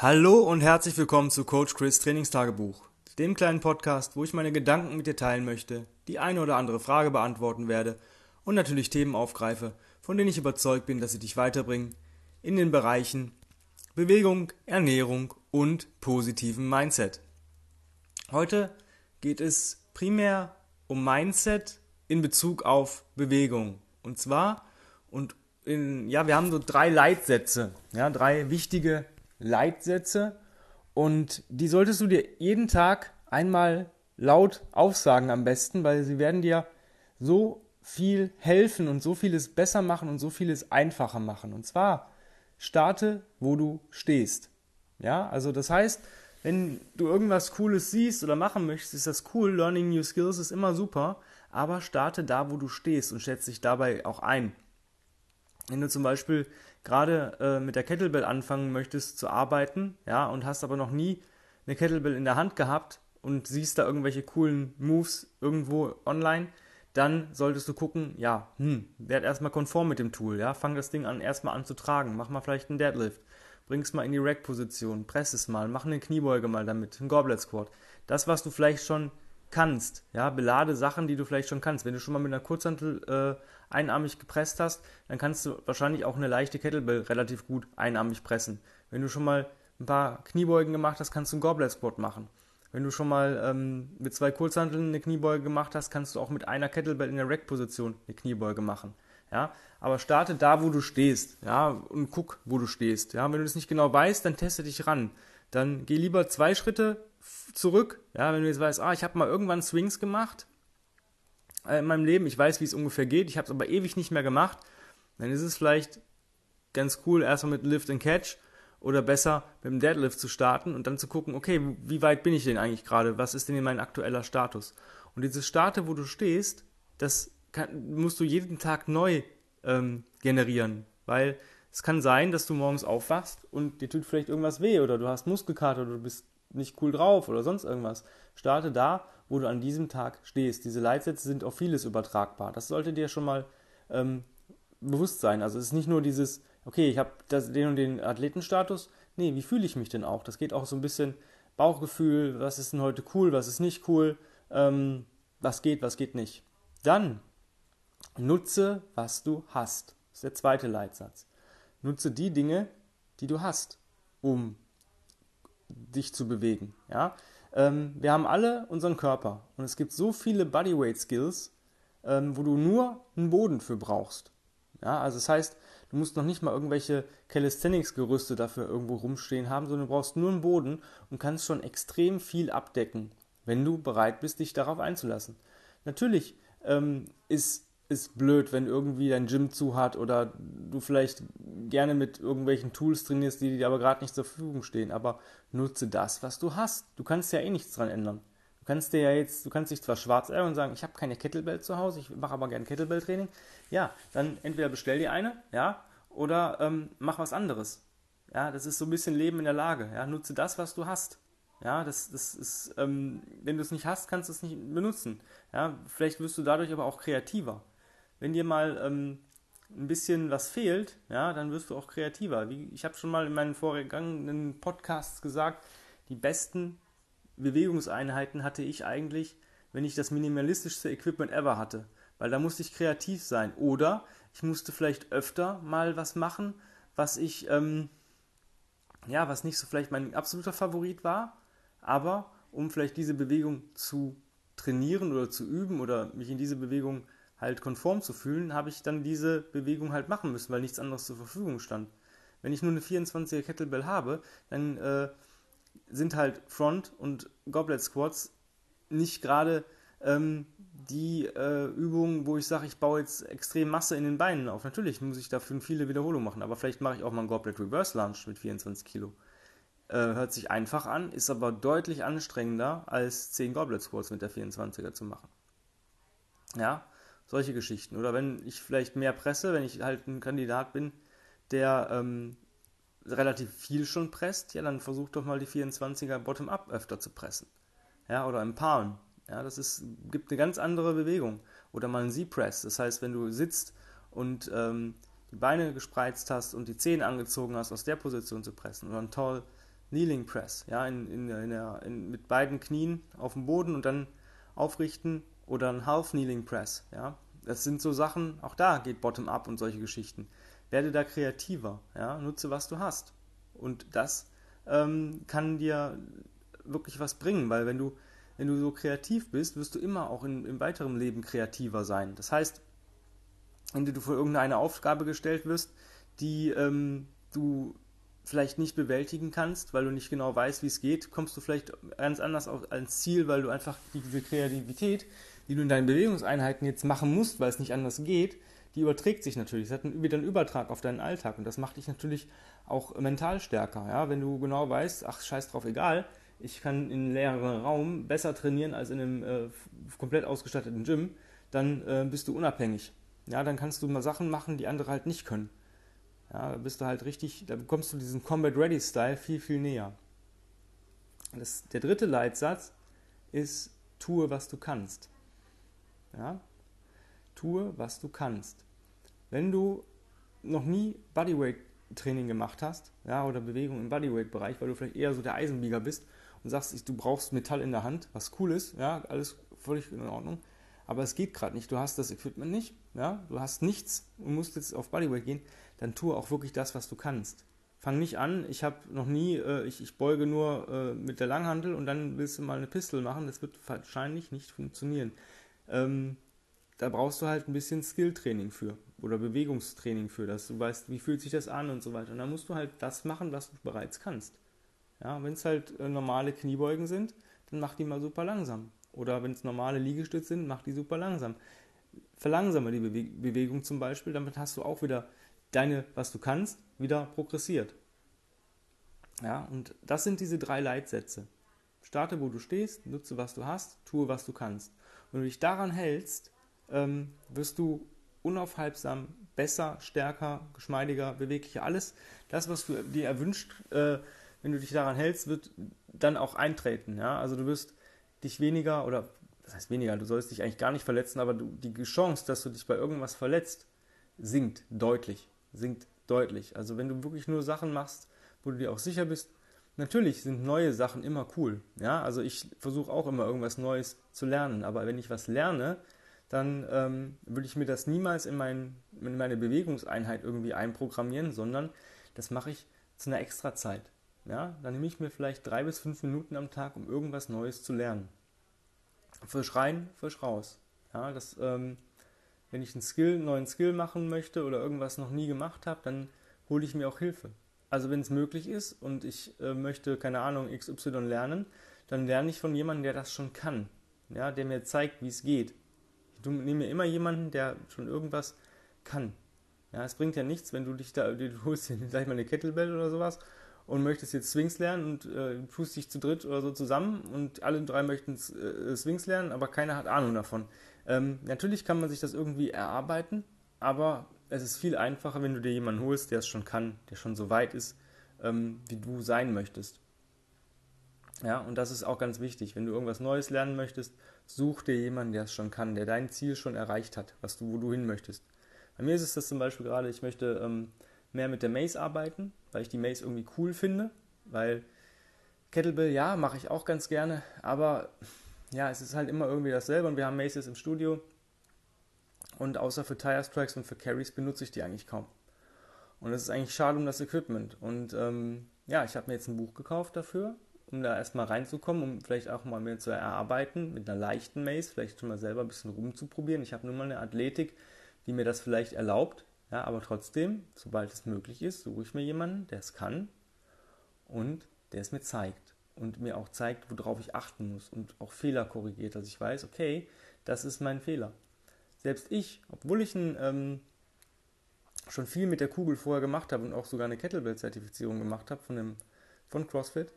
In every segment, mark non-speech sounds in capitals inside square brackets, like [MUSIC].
Hallo und herzlich willkommen zu Coach Chris Trainingstagebuch, dem kleinen Podcast, wo ich meine Gedanken mit dir teilen möchte, die eine oder andere Frage beantworten werde und natürlich Themen aufgreife, von denen ich überzeugt bin, dass sie dich weiterbringen in den Bereichen Bewegung, Ernährung und positiven Mindset. Heute geht es primär um Mindset in Bezug auf Bewegung. Und zwar, und in, ja, wir haben so drei Leitsätze, ja, drei wichtige Leitsätze und die solltest du dir jeden Tag einmal laut aufsagen am besten, weil sie werden dir so viel helfen und so vieles besser machen und so vieles einfacher machen. Und zwar starte, wo du stehst. Ja, also das heißt, wenn du irgendwas Cooles siehst oder machen möchtest, ist das cool. Learning New Skills ist immer super, aber starte da, wo du stehst und schätze dich dabei auch ein. Wenn du zum Beispiel gerade äh, mit der Kettlebell anfangen möchtest zu arbeiten, ja, und hast aber noch nie eine Kettlebell in der Hand gehabt und siehst da irgendwelche coolen Moves irgendwo online, dann solltest du gucken, ja, hm, werd erstmal konform mit dem Tool, ja, fang das Ding an, erstmal an zu tragen, mach mal vielleicht einen Deadlift, bring es mal in die Rack-Position, press es mal, mach eine Kniebeuge mal damit, einen Goblet Squat. Das, was du vielleicht schon kannst, ja, belade Sachen, die du vielleicht schon kannst. Wenn du schon mal mit einer Kurzhantel äh, einarmig gepresst hast, dann kannst du wahrscheinlich auch eine leichte Kettlebell relativ gut einarmig pressen. Wenn du schon mal ein paar Kniebeugen gemacht hast, kannst du einen Goblet Squat machen. Wenn du schon mal ähm, mit zwei Kurzhanteln eine Kniebeuge gemacht hast, kannst du auch mit einer Kettlebell in der Rack-Position eine Kniebeuge machen. Ja, aber starte da, wo du stehst, ja, und guck, wo du stehst. Ja, wenn du das nicht genau weißt, dann teste dich ran. Dann geh lieber zwei Schritte zurück. Ja, wenn du jetzt weißt, ah, ich habe mal irgendwann Swings gemacht äh, in meinem Leben, ich weiß, wie es ungefähr geht, ich habe es aber ewig nicht mehr gemacht, dann ist es vielleicht ganz cool, erstmal mit Lift and Catch oder besser mit dem Deadlift zu starten und dann zu gucken, okay, wie weit bin ich denn eigentlich gerade? Was ist denn mein aktueller Status? Und dieses Starte, wo du stehst, das kann, musst du jeden Tag neu ähm, generieren, weil es kann sein, dass du morgens aufwachst und dir tut vielleicht irgendwas weh oder du hast Muskelkater oder du bist nicht cool drauf oder sonst irgendwas. Starte da, wo du an diesem Tag stehst. Diese Leitsätze sind auf vieles übertragbar. Das sollte dir schon mal ähm, bewusst sein. Also es ist nicht nur dieses, okay, ich habe den und den Athletenstatus. Nee, wie fühle ich mich denn auch? Das geht auch so ein bisschen Bauchgefühl, was ist denn heute cool, was ist nicht cool, ähm, was geht, was geht nicht. Dann nutze, was du hast. Das ist der zweite Leitsatz. Nutze die Dinge, die du hast, um dich zu bewegen. Ja? Ähm, wir haben alle unseren Körper und es gibt so viele Bodyweight Skills, ähm, wo du nur einen Boden für brauchst. Ja? Also das heißt, du musst noch nicht mal irgendwelche Calisthenics-Gerüste dafür irgendwo rumstehen haben, sondern du brauchst nur einen Boden und kannst schon extrem viel abdecken, wenn du bereit bist, dich darauf einzulassen. Natürlich ähm, ist ist blöd, wenn irgendwie dein Gym zu hat oder du vielleicht gerne mit irgendwelchen Tools trainierst, die dir aber gerade nicht zur Verfügung stehen. Aber nutze das, was du hast. Du kannst ja eh nichts dran ändern. Du kannst dir ja jetzt, du kannst dich zwar schwarz ärgern und sagen, ich habe keine Kettlebell zu Hause, ich mache aber gerne Kettlebell-Training. Ja, dann entweder bestell dir eine, ja, oder ähm, mach was anderes. Ja, das ist so ein bisschen Leben in der Lage. Ja, nutze das, was du hast. Ja, das, das ist, ähm, wenn du es nicht hast, kannst du es nicht benutzen. Ja, vielleicht wirst du dadurch aber auch kreativer wenn dir mal ähm, ein bisschen was fehlt, ja, dann wirst du auch kreativer. Wie, ich habe schon mal in meinen vorgegangenen Podcasts gesagt, die besten Bewegungseinheiten hatte ich eigentlich, wenn ich das minimalistischste Equipment ever hatte. Weil da musste ich kreativ sein. Oder ich musste vielleicht öfter mal was machen, was ich, ähm, ja, was nicht so vielleicht mein absoluter Favorit war, aber um vielleicht diese Bewegung zu trainieren oder zu üben oder mich in diese Bewegung zu halt konform zu fühlen, habe ich dann diese Bewegung halt machen müssen, weil nichts anderes zur Verfügung stand. Wenn ich nur eine 24er Kettlebell habe, dann äh, sind halt Front- und Goblet Squats nicht gerade ähm, die äh, Übungen, wo ich sage, ich baue jetzt extrem Masse in den Beinen auf. Natürlich muss ich dafür viele Wiederholungen machen, aber vielleicht mache ich auch mal einen Goblet Reverse Lunge mit 24 Kilo. Äh, hört sich einfach an, ist aber deutlich anstrengender als 10 Goblet Squats mit der 24er zu machen. Ja, solche Geschichten. Oder wenn ich vielleicht mehr presse, wenn ich halt ein Kandidat bin, der ähm, relativ viel schon presst, ja, dann versuch doch mal die 24er Bottom-up öfter zu pressen. Ja, oder im Palm. Ja, das ist, gibt eine ganz andere Bewegung. Oder mal ein Z-Press. Das heißt, wenn du sitzt und ähm, die Beine gespreizt hast und die Zehen angezogen hast, aus der Position zu pressen. Oder ein Tall Kneeling Press, ja, in, in, in der, in, mit beiden Knien auf dem Boden und dann aufrichten oder ein Half Kneeling Press, ja. Das sind so Sachen, auch da geht Bottom Up und solche Geschichten. Werde da kreativer, ja, nutze was du hast. Und das ähm, kann dir wirklich was bringen, weil wenn du, wenn du so kreativ bist, wirst du immer auch in, im weiteren Leben kreativer sein. Das heißt, wenn du vor irgendeine Aufgabe gestellt wirst, die ähm, du vielleicht nicht bewältigen kannst, weil du nicht genau weißt, wie es geht, kommst du vielleicht ganz anders ans Ziel, weil du einfach diese Kreativität, die du in deinen Bewegungseinheiten jetzt machen musst, weil es nicht anders geht, die überträgt sich natürlich. Es hat wieder einen Übertrag auf deinen Alltag und das macht dich natürlich auch mental stärker. Ja? Wenn du genau weißt, ach scheiß drauf, egal, ich kann in einem leeren Raum besser trainieren als in einem äh, komplett ausgestatteten Gym, dann äh, bist du unabhängig. Ja, dann kannst du mal Sachen machen, die andere halt nicht können. Ja, da bist du halt richtig, da bekommst du diesen Combat Ready Style viel, viel näher. Das, der dritte Leitsatz ist, tue, was du kannst. Ja? Tue, was du kannst. Wenn du noch nie Bodyweight Training gemacht hast, ja, oder Bewegung im Bodyweight-Bereich, weil du vielleicht eher so der Eisenbieger bist und sagst, du brauchst Metall in der Hand, was cool ist, ja, alles völlig in Ordnung, aber es geht gerade nicht, du hast das Equipment nicht, ja, du hast nichts und musst jetzt auf Bodyweight gehen, dann tue auch wirklich das, was du kannst. Fang nicht an, ich habe noch nie, äh, ich, ich beuge nur äh, mit der Langhandel und dann willst du mal eine Pistol machen, das wird wahrscheinlich nicht funktionieren. Ähm, da brauchst du halt ein bisschen Skilltraining für oder Bewegungstraining für, dass du weißt, wie fühlt sich das an und so weiter. Und dann musst du halt das machen, was du bereits kannst. Ja, wenn es halt äh, normale Kniebeugen sind, dann mach die mal super langsam. Oder wenn es normale Liegestütze sind, mach die super langsam. Verlangsame die Bewe Bewegung zum Beispiel, damit hast du auch wieder deine, was du kannst, wieder progressiert. Ja, und das sind diese drei Leitsätze. Starte, wo du stehst, nutze, was du hast, tue, was du kannst. Wenn du dich daran hältst, ähm, wirst du unaufhaltsam besser, stärker, geschmeidiger, beweglicher. Alles das, was du dir erwünscht, äh, wenn du dich daran hältst, wird dann auch eintreten. Ja? Also du wirst dich weniger oder das heißt weniger, du sollst dich eigentlich gar nicht verletzen, aber du, die Chance, dass du dich bei irgendwas verletzt, sinkt deutlich sinkt deutlich. Also wenn du wirklich nur Sachen machst, wo du dir auch sicher bist, natürlich sind neue Sachen immer cool. Ja, also ich versuche auch immer irgendwas Neues zu lernen, aber wenn ich was lerne, dann ähm, würde ich mir das niemals in, mein, in meine Bewegungseinheit irgendwie einprogrammieren, sondern das mache ich zu einer extra Zeit. Ja, dann nehme ich mir vielleicht drei bis fünf Minuten am Tag, um irgendwas Neues zu lernen. Frisch rein, frisch raus. Ja, das ähm, wenn ich einen Skill, einen neuen Skill machen möchte oder irgendwas noch nie gemacht habe, dann hole ich mir auch Hilfe. Also wenn es möglich ist und ich äh, möchte, keine Ahnung, XY lernen, dann lerne ich von jemandem, der das schon kann, ja, der mir zeigt, wie es geht. Ich nehme immer jemanden, der schon irgendwas kann. Ja, es bringt ja nichts, wenn du dich da, du holst dir [LAUGHS] gleich mal eine Kettlebell oder sowas und möchtest jetzt Swings lernen und äh, tust dich zu dritt oder so zusammen und alle drei möchten äh, Swings lernen, aber keiner hat Ahnung davon. Ähm, natürlich kann man sich das irgendwie erarbeiten, aber es ist viel einfacher, wenn du dir jemanden holst, der es schon kann, der schon so weit ist, ähm, wie du sein möchtest. Ja, und das ist auch ganz wichtig. Wenn du irgendwas Neues lernen möchtest, such dir jemanden, der es schon kann, der dein Ziel schon erreicht hat, was du, wo du hin möchtest. Bei mir ist es das zum Beispiel gerade, ich möchte ähm, mehr mit der Mace arbeiten, weil ich die Mace irgendwie cool finde, weil Kettlebell, ja, mache ich auch ganz gerne, aber ja, es ist halt immer irgendwie dasselbe und wir haben Maces im Studio und außer für Tire Strikes und für Carries benutze ich die eigentlich kaum. Und es ist eigentlich schade um das Equipment. Und ähm, ja, ich habe mir jetzt ein Buch gekauft dafür, um da erstmal reinzukommen, um vielleicht auch mal mehr zu erarbeiten mit einer leichten Mace, vielleicht schon mal selber ein bisschen rumzuprobieren. Ich habe nun mal eine Athletik, die mir das vielleicht erlaubt. Ja, aber trotzdem, sobald es möglich ist, suche ich mir jemanden, der es kann und der es mir zeigt und mir auch zeigt, worauf ich achten muss und auch Fehler korrigiert, dass ich weiß, okay, das ist mein Fehler. Selbst ich, obwohl ich ein, ähm, schon viel mit der Kugel vorher gemacht habe und auch sogar eine Kettlebell-Zertifizierung gemacht habe von, dem, von CrossFit,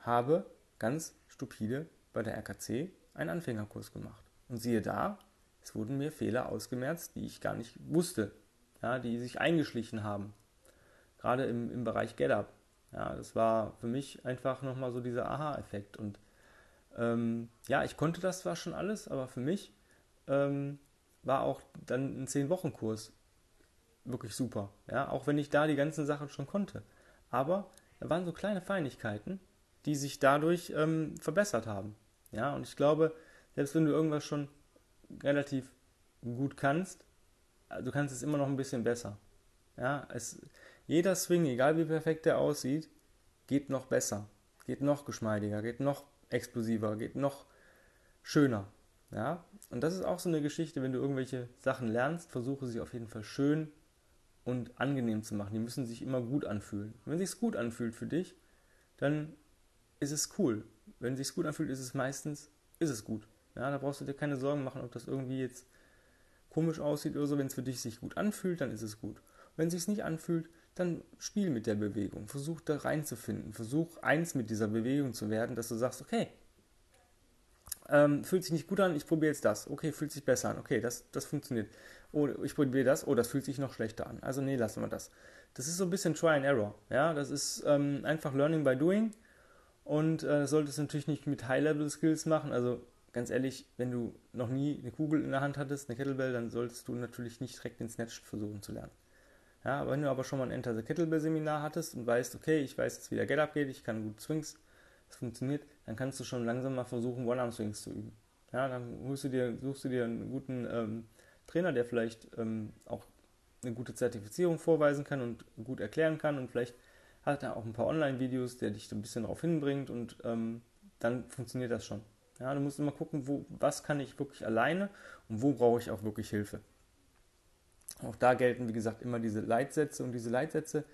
habe ganz stupide bei der RKC einen Anfängerkurs gemacht. Und siehe da, es wurden mir Fehler ausgemerzt, die ich gar nicht wusste, ja, die sich eingeschlichen haben. Gerade im, im Bereich GetUp. Ja, das war für mich einfach nochmal so dieser Aha-Effekt. Und ähm, ja, ich konnte das zwar schon alles, aber für mich ähm, war auch dann ein 10-Wochen-Kurs wirklich super. Ja, auch wenn ich da die ganzen Sachen schon konnte. Aber da waren so kleine Feinigkeiten, die sich dadurch ähm, verbessert haben. Ja, und ich glaube, selbst wenn du irgendwas schon relativ gut kannst, du kannst es immer noch ein bisschen besser. Ja, es, jeder Swing, egal wie perfekt der aussieht, geht noch besser, geht noch geschmeidiger, geht noch explosiver, geht noch schöner. Ja, und das ist auch so eine Geschichte, wenn du irgendwelche Sachen lernst, versuche sie auf jeden Fall schön und angenehm zu machen. Die müssen sich immer gut anfühlen. Wenn es sich gut anfühlt für dich, dann ist es cool. Wenn es sich gut anfühlt, ist es meistens, ist es gut. Ja, da brauchst du dir keine Sorgen machen, ob das irgendwie jetzt komisch aussieht oder so. Wenn es für dich sich gut anfühlt, dann ist es gut. Wenn es sich nicht anfühlt, dann spiel mit der Bewegung. Versuch da reinzufinden. Versuch eins mit dieser Bewegung zu werden, dass du sagst, okay, ähm, fühlt sich nicht gut an, ich probiere jetzt das. Okay, fühlt sich besser an. Okay, das, das funktioniert. Oh, ich probiere das. Oh, das fühlt sich noch schlechter an. Also nee, lassen wir das. Das ist so ein bisschen Try and Error. Ja, das ist ähm, einfach Learning by Doing. Und äh, solltest du natürlich nicht mit High-Level-Skills machen. Also ganz ehrlich, wenn du noch nie eine Kugel in der Hand hattest, eine Kettlebell, dann solltest du natürlich nicht direkt den Snatch versuchen zu lernen. Ja, wenn du aber schon mal ein Enter the Kettlebell Seminar hattest und weißt, okay, ich weiß jetzt, wie der Get-Up geht, ich kann gut Swings, es funktioniert, dann kannst du schon langsam mal versuchen, One-Arm-Swings zu üben. Ja, dann suchst du dir, suchst du dir einen guten ähm, Trainer, der vielleicht ähm, auch eine gute Zertifizierung vorweisen kann und gut erklären kann und vielleicht hat er auch ein paar Online-Videos, der dich so ein bisschen darauf hinbringt und ähm, dann funktioniert das schon. Ja, du musst immer gucken, wo, was kann ich wirklich alleine und wo brauche ich auch wirklich Hilfe. Auch da gelten, wie gesagt, immer diese Leitsätze und diese Leitsätze,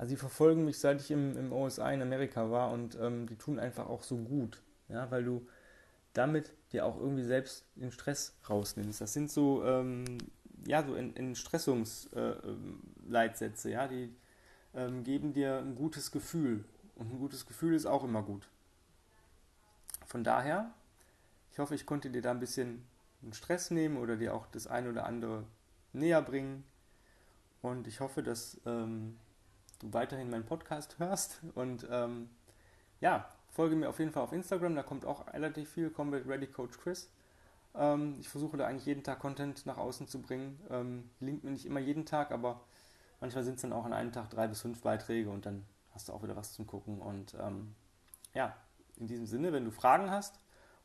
also die verfolgen mich, seit ich im, im OSI in Amerika war und ähm, die tun einfach auch so gut, ja, weil du damit dir auch irgendwie selbst den Stress rausnimmst. Das sind so, ähm, ja, so Entstressungsleitsätze, äh, ja, die ähm, geben dir ein gutes Gefühl und ein gutes Gefühl ist auch immer gut. Von daher, ich hoffe, ich konnte dir da ein bisschen einen Stress nehmen oder dir auch das eine oder andere näher bringen. Und ich hoffe, dass ähm, du weiterhin meinen Podcast hörst. Und ähm, ja, folge mir auf jeden Fall auf Instagram, da kommt auch relativ viel Combat Ready Coach Chris. Ähm, ich versuche da eigentlich jeden Tag Content nach außen zu bringen. Ähm, linkt mir nicht immer jeden Tag, aber manchmal sind es dann auch an einem Tag drei bis fünf Beiträge und dann hast du auch wieder was zum Gucken. Und ähm, ja, in diesem Sinne, wenn du Fragen hast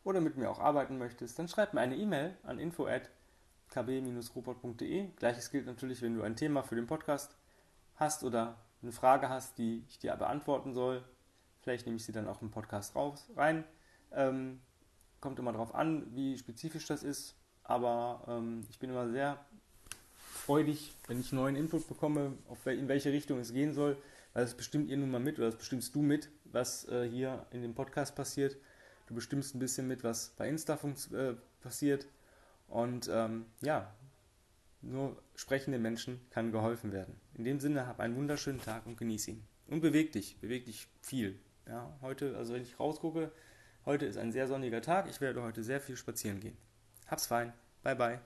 oder mit mir auch arbeiten möchtest, dann schreib mir eine E-Mail an info@ kb-robot.de. Gleiches gilt natürlich, wenn du ein Thema für den Podcast hast oder eine Frage hast, die ich dir beantworten soll. Vielleicht nehme ich sie dann auch im Podcast raus, rein. Ähm, kommt immer darauf an, wie spezifisch das ist. Aber ähm, ich bin immer sehr freudig, wenn ich neuen Input bekomme, auf in welche Richtung es gehen soll. Weil das bestimmt ihr nun mal mit oder das bestimmst du mit, was äh, hier in dem Podcast passiert. Du bestimmst ein bisschen mit, was bei Insta äh, passiert. Und ähm, ja, nur sprechenden Menschen kann geholfen werden. In dem Sinne, hab einen wunderschönen Tag und genieß ihn. Und beweg dich, beweg dich viel. Ja, heute, also wenn ich rausgucke, heute ist ein sehr sonniger Tag. Ich werde heute sehr viel spazieren gehen. Hab's fein. Bye bye.